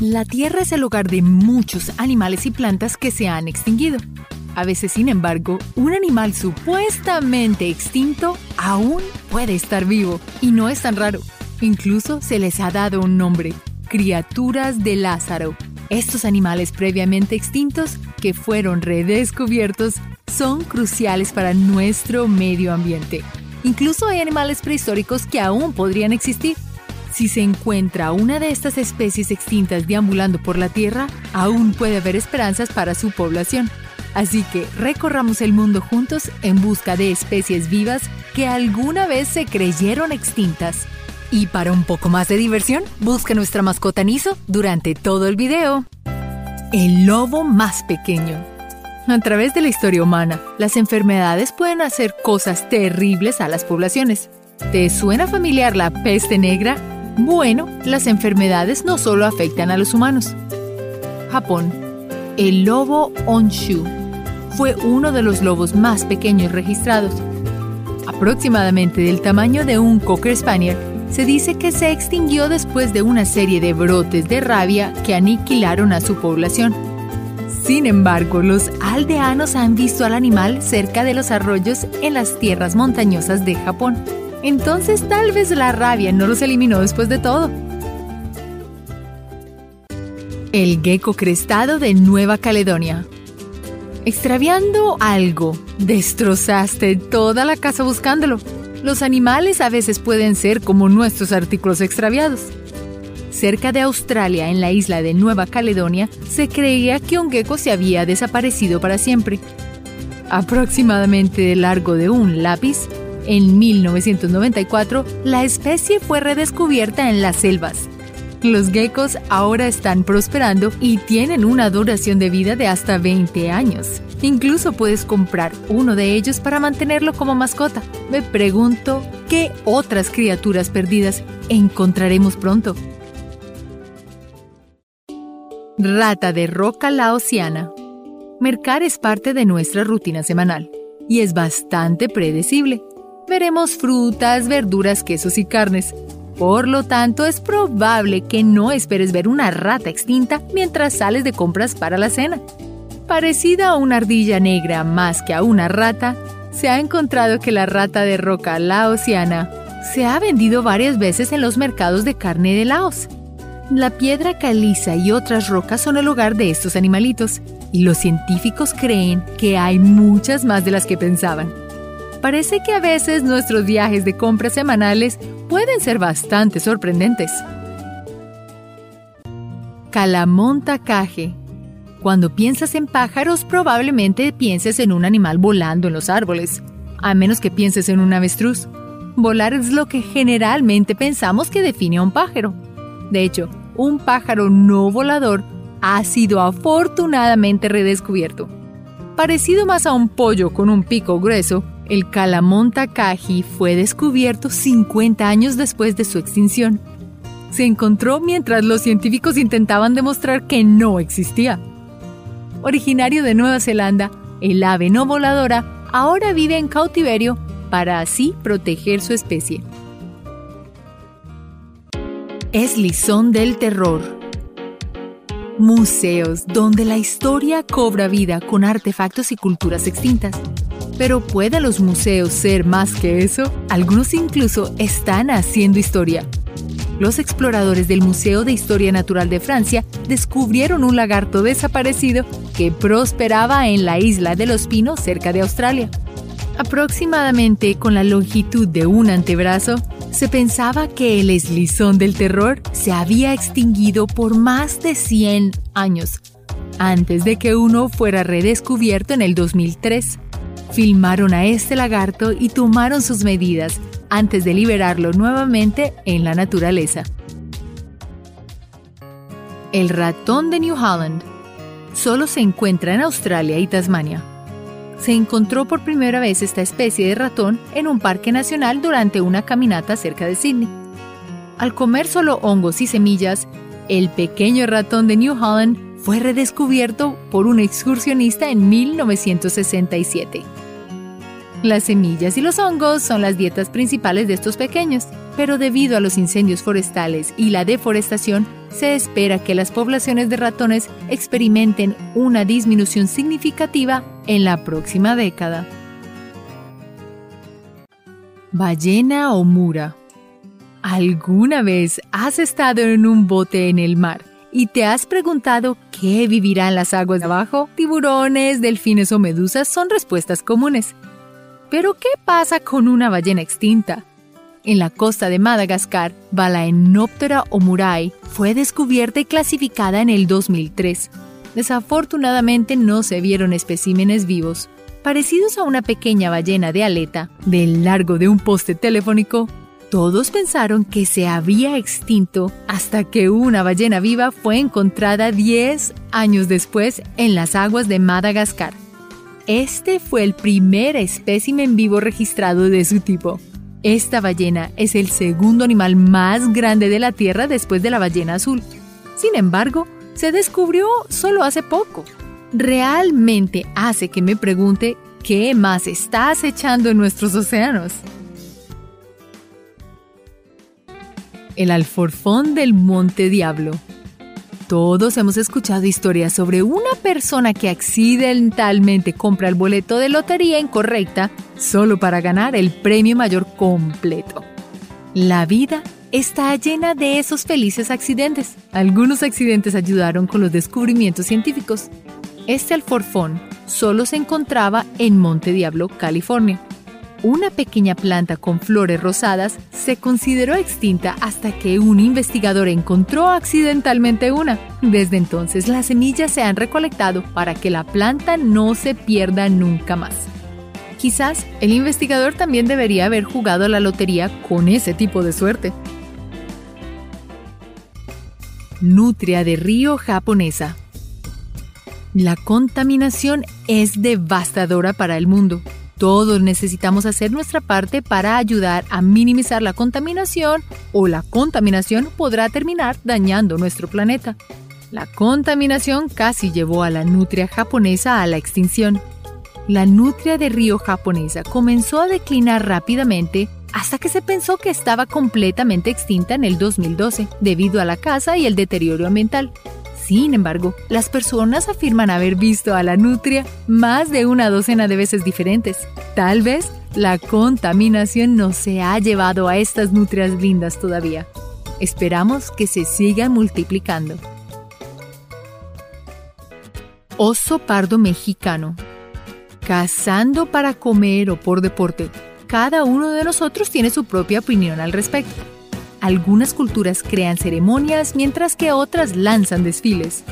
La Tierra es el hogar de muchos animales y plantas que se han extinguido. A veces, sin embargo, un animal supuestamente extinto aún puede estar vivo y no es tan raro. Incluso se les ha dado un nombre, criaturas de Lázaro. Estos animales previamente extintos que fueron redescubiertos son cruciales para nuestro medio ambiente. Incluso hay animales prehistóricos que aún podrían existir. Si se encuentra una de estas especies extintas deambulando por la Tierra, aún puede haber esperanzas para su población. Así que recorramos el mundo juntos en busca de especies vivas que alguna vez se creyeron extintas. Y para un poco más de diversión, busca nuestra mascota Niso durante todo el video. El lobo más pequeño. A través de la historia humana, las enfermedades pueden hacer cosas terribles a las poblaciones. ¿Te suena familiar la peste negra? Bueno, las enfermedades no solo afectan a los humanos. Japón. El lobo Onshu fue uno de los lobos más pequeños registrados. Aproximadamente del tamaño de un Cocker Spaniel, se dice que se extinguió después de una serie de brotes de rabia que aniquilaron a su población. Sin embargo, los aldeanos han visto al animal cerca de los arroyos en las tierras montañosas de Japón. Entonces tal vez la rabia no los eliminó después de todo. El gecko crestado de Nueva Caledonia. Extraviando algo, destrozaste toda la casa buscándolo. Los animales a veces pueden ser como nuestros artículos extraviados. Cerca de Australia, en la isla de Nueva Caledonia, se creía que un gecko se había desaparecido para siempre. Aproximadamente de largo de un lápiz, en 1994, la especie fue redescubierta en las selvas. Los geckos ahora están prosperando y tienen una duración de vida de hasta 20 años. Incluso puedes comprar uno de ellos para mantenerlo como mascota. Me pregunto, ¿qué otras criaturas perdidas encontraremos pronto? Rata de roca laosiana. Mercar es parte de nuestra rutina semanal y es bastante predecible. Veremos frutas, verduras, quesos y carnes. Por lo tanto, es probable que no esperes ver una rata extinta mientras sales de compras para la cena. Parecida a una ardilla negra más que a una rata, se ha encontrado que la rata de roca laosiana se ha vendido varias veces en los mercados de carne de Laos. La piedra caliza y otras rocas son el hogar de estos animalitos, y los científicos creen que hay muchas más de las que pensaban parece que a veces nuestros viajes de compras semanales pueden ser bastante sorprendentes. Calamontacaje. Cuando piensas en pájaros, probablemente pienses en un animal volando en los árboles, a menos que pienses en un avestruz. Volar es lo que generalmente pensamos que define a un pájaro. De hecho, un pájaro no volador ha sido afortunadamente redescubierto. Parecido más a un pollo con un pico grueso, el Calamonta Caji fue descubierto 50 años después de su extinción. Se encontró mientras los científicos intentaban demostrar que no existía. Originario de Nueva Zelanda, el ave no voladora ahora vive en cautiverio para así proteger su especie. Es Lizón del Terror. Museos donde la historia cobra vida con artefactos y culturas extintas. Pero ¿pueden los museos ser más que eso? Algunos incluso están haciendo historia. Los exploradores del Museo de Historia Natural de Francia descubrieron un lagarto desaparecido que prosperaba en la isla de los Pinos cerca de Australia. Aproximadamente con la longitud de un antebrazo, se pensaba que el eslizón del terror se había extinguido por más de 100 años, antes de que uno fuera redescubierto en el 2003. Filmaron a este lagarto y tomaron sus medidas antes de liberarlo nuevamente en la naturaleza. El ratón de New Holland solo se encuentra en Australia y Tasmania. Se encontró por primera vez esta especie de ratón en un parque nacional durante una caminata cerca de Sydney. Al comer solo hongos y semillas, el pequeño ratón de New Holland fue redescubierto por un excursionista en 1967. Las semillas y los hongos son las dietas principales de estos pequeños, pero debido a los incendios forestales y la deforestación, se espera que las poblaciones de ratones experimenten una disminución significativa en la próxima década. Ballena o mura. ¿Alguna vez has estado en un bote en el mar y te has preguntado qué vivirá en las aguas de abajo? Tiburones, delfines o medusas son respuestas comunes. Pero ¿qué pasa con una ballena extinta? En la costa de Madagascar, Balaenoptera omurai fue descubierta y clasificada en el 2003. Desafortunadamente no se vieron especímenes vivos. Parecidos a una pequeña ballena de aleta, del largo de un poste telefónico, todos pensaron que se había extinto hasta que una ballena viva fue encontrada 10 años después en las aguas de Madagascar. Este fue el primer espécimen vivo registrado de su tipo. Esta ballena es el segundo animal más grande de la Tierra después de la ballena azul. Sin embargo, se descubrió solo hace poco. Realmente hace que me pregunte qué más está acechando en nuestros océanos. el alforfón del Monte Diablo. Todos hemos escuchado historias sobre una persona que accidentalmente compra el boleto de lotería incorrecta solo para ganar el premio mayor completo. La vida está llena de esos felices accidentes. Algunos accidentes ayudaron con los descubrimientos científicos. Este alforfón solo se encontraba en Monte Diablo, California una pequeña planta con flores rosadas se consideró extinta hasta que un investigador encontró accidentalmente una. Desde entonces las semillas se han recolectado para que la planta no se pierda nunca más. Quizás el investigador también debería haber jugado la lotería con ese tipo de suerte. Nutria de río japonesa. La contaminación es devastadora para el mundo. Todos necesitamos hacer nuestra parte para ayudar a minimizar la contaminación o la contaminación podrá terminar dañando nuestro planeta. La contaminación casi llevó a la nutria japonesa a la extinción. La nutria de río japonesa comenzó a declinar rápidamente hasta que se pensó que estaba completamente extinta en el 2012 debido a la caza y el deterioro ambiental. Sin embargo, las personas afirman haber visto a la nutria más de una docena de veces diferentes. Tal vez la contaminación no se ha llevado a estas nutrias lindas todavía. Esperamos que se sigan multiplicando. Oso pardo mexicano. Cazando para comer o por deporte. Cada uno de nosotros tiene su propia opinión al respecto. Algunas culturas crean ceremonias mientras que otras lanzan desfiles.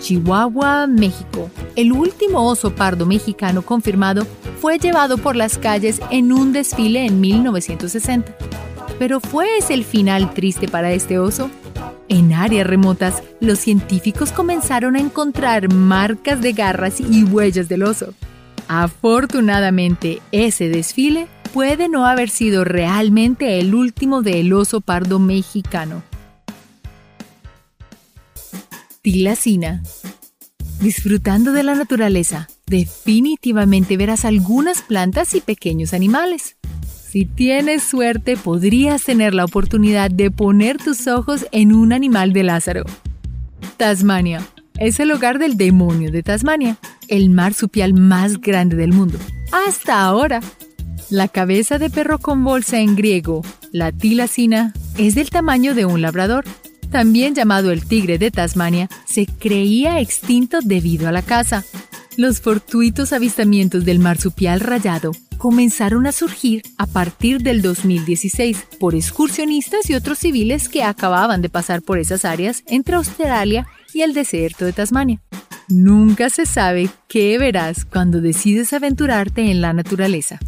Chihuahua, México. El último oso pardo mexicano confirmado fue llevado por las calles en un desfile en 1960. Pero ¿fue ese el final triste para este oso? En áreas remotas, los científicos comenzaron a encontrar marcas de garras y huellas del oso. Afortunadamente, ese desfile puede no haber sido realmente el último del oso pardo mexicano. Tilacina. Disfrutando de la naturaleza, definitivamente verás algunas plantas y pequeños animales. Si tienes suerte, podrías tener la oportunidad de poner tus ojos en un animal de Lázaro. Tasmania. Es el hogar del demonio de Tasmania, el marsupial más grande del mundo. Hasta ahora. La cabeza de perro con bolsa en griego, la tilacina, es del tamaño de un labrador. También llamado el tigre de Tasmania, se creía extinto debido a la caza. Los fortuitos avistamientos del marsupial rayado comenzaron a surgir a partir del 2016 por excursionistas y otros civiles que acababan de pasar por esas áreas entre Australia y el desierto de Tasmania. Nunca se sabe qué verás cuando decides aventurarte en la naturaleza.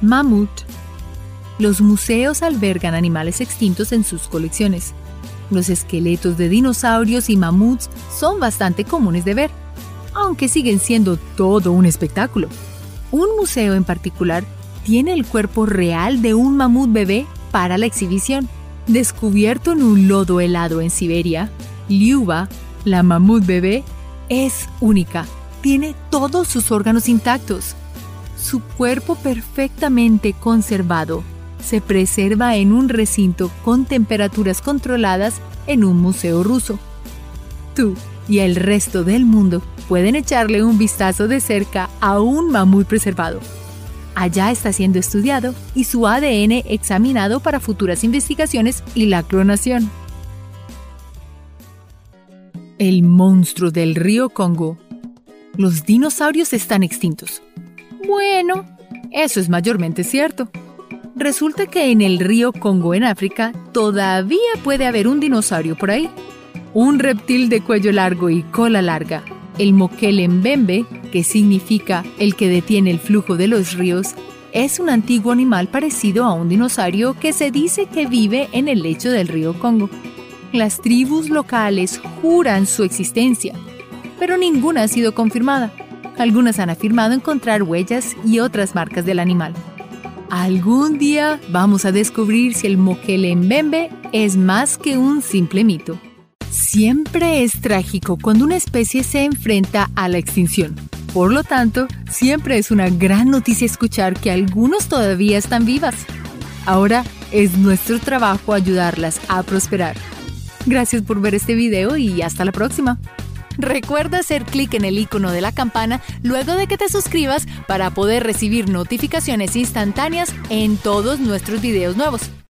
Mamut. Los museos albergan animales extintos en sus colecciones. Los esqueletos de dinosaurios y mamuts son bastante comunes de ver, aunque siguen siendo todo un espectáculo. Un museo en particular tiene el cuerpo real de un mamut bebé para la exhibición. Descubierto en un lodo helado en Siberia, Liuba, la mamut bebé, es única. Tiene todos sus órganos intactos, Su cuerpo perfectamente conservado se preserva en un recinto con temperaturas controladas en un museo ruso. Tú y el resto del mundo pueden echarle un vistazo de cerca a un mamut preservado. Allá está siendo estudiado y su ADN examinado para futuras investigaciones y la clonación. El monstruo del río Congo. Los dinosaurios están extintos. Bueno, eso es mayormente cierto. Resulta que en el río Congo en África todavía puede haber un dinosaurio por ahí. Un reptil de cuello largo y cola larga. El Mokele Mbembe, que significa el que detiene el flujo de los ríos, es un antiguo animal parecido a un dinosaurio que se dice que vive en el lecho del río Congo. Las tribus locales juran su existencia, pero ninguna ha sido confirmada. Algunas han afirmado encontrar huellas y otras marcas del animal. Algún día vamos a descubrir si el Mokele Mbembe es más que un simple mito. Siempre es trágico cuando una especie se enfrenta a la extinción. Por lo tanto, siempre es una gran noticia escuchar que algunos todavía están vivas. Ahora es nuestro trabajo ayudarlas a prosperar. Gracias por ver este video y hasta la próxima. Recuerda hacer clic en el icono de la campana luego de que te suscribas para poder recibir notificaciones instantáneas en todos nuestros videos nuevos.